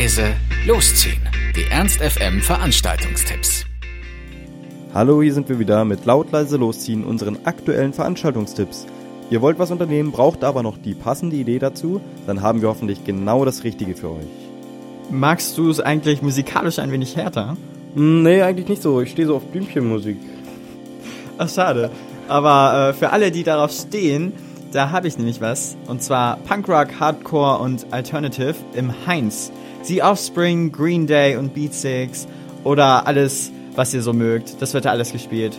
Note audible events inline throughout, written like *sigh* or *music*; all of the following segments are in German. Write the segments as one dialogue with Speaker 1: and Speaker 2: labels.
Speaker 1: leise, losziehen. Die Ernst FM Veranstaltungstipps.
Speaker 2: Hallo, hier sind wir wieder mit laut leise losziehen unseren aktuellen Veranstaltungstipps. Ihr wollt was unternehmen, braucht aber noch die passende Idee dazu, dann haben wir hoffentlich genau das Richtige für euch.
Speaker 3: Magst du es eigentlich musikalisch ein wenig härter?
Speaker 2: Hm, nee, eigentlich nicht so. Ich stehe so auf Blümchenmusik.
Speaker 3: Ach, schade. Aber äh, für alle, die darauf stehen, da habe ich nämlich was. Und zwar Punkrock, Hardcore und Alternative im Heinz. The Offspring, Green Day und Beatsticks oder alles, was ihr so mögt. Das wird da alles gespielt.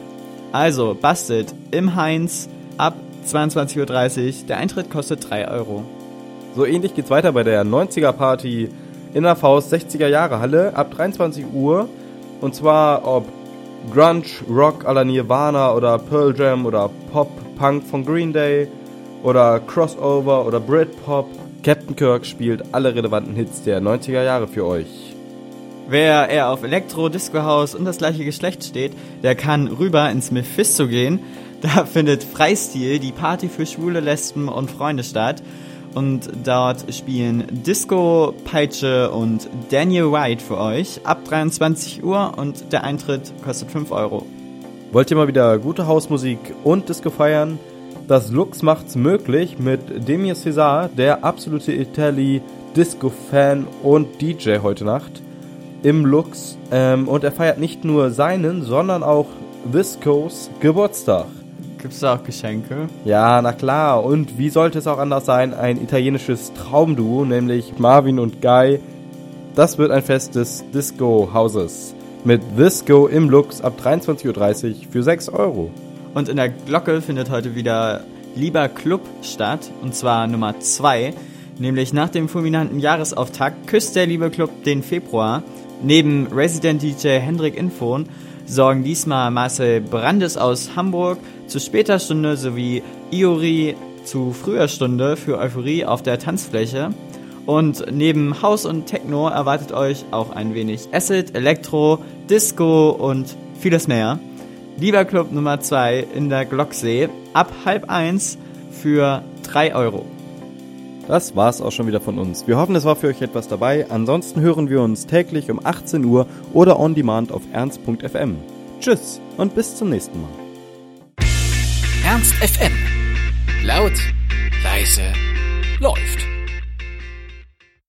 Speaker 3: Also, bastet im Heinz ab 22.30 Uhr. Der Eintritt kostet 3 Euro.
Speaker 2: So ähnlich geht's weiter bei der 90er Party in der Faust 60er Jahre Halle ab 23 Uhr. Und zwar ob Grunge, Rock à la Nirvana oder Pearl Jam oder Pop, Punk von Green Day oder Crossover oder Britpop. Captain Kirk spielt alle relevanten Hits der 90er Jahre für euch.
Speaker 3: Wer eher auf Elektro, Disco House und das gleiche Geschlecht steht, der kann rüber ins Mephisto gehen. Da *laughs* findet Freistil, die Party für Schwule, Lesben und Freunde statt. Und dort spielen Disco, Peitsche und Daniel White für euch ab 23 Uhr und der Eintritt kostet 5 Euro.
Speaker 2: Wollt ihr mal wieder gute Hausmusik und Disco feiern? Das Lux macht's möglich mit Demir Cesar, der absolute Italy Disco-Fan und DJ heute Nacht im Lux. Ähm, und er feiert nicht nur seinen, sondern auch Viscos Geburtstag.
Speaker 3: Gibt's da auch Geschenke?
Speaker 2: Ja, na klar. Und wie sollte es auch anders sein? Ein italienisches Traumduo, nämlich Marvin und Guy. Das wird ein Fest des Disco-Hauses. Mit Disco im Lux ab 23.30 Uhr für 6 Euro.
Speaker 3: Und in der Glocke findet heute wieder Lieber Club statt. Und zwar Nummer 2. Nämlich nach dem fulminanten Jahresauftakt küsst der Liebe Club den Februar. Neben Resident DJ Hendrik Infon sorgen diesmal Marcel Brandes aus Hamburg zu später Stunde sowie Iori zu früher Stunde für Euphorie auf der Tanzfläche. Und neben House und Techno erwartet euch auch ein wenig Acid, Elektro, Disco und vieles mehr. Lieber Club Nummer 2 in der Glocksee ab halb eins für 3 Euro.
Speaker 2: Das war's auch schon wieder von uns. Wir hoffen, es war für euch etwas dabei. Ansonsten hören wir uns täglich um 18 Uhr oder on demand auf ernst.fm. Tschüss und bis zum nächsten Mal.
Speaker 1: Ernst FM. Laut, leise, läuft.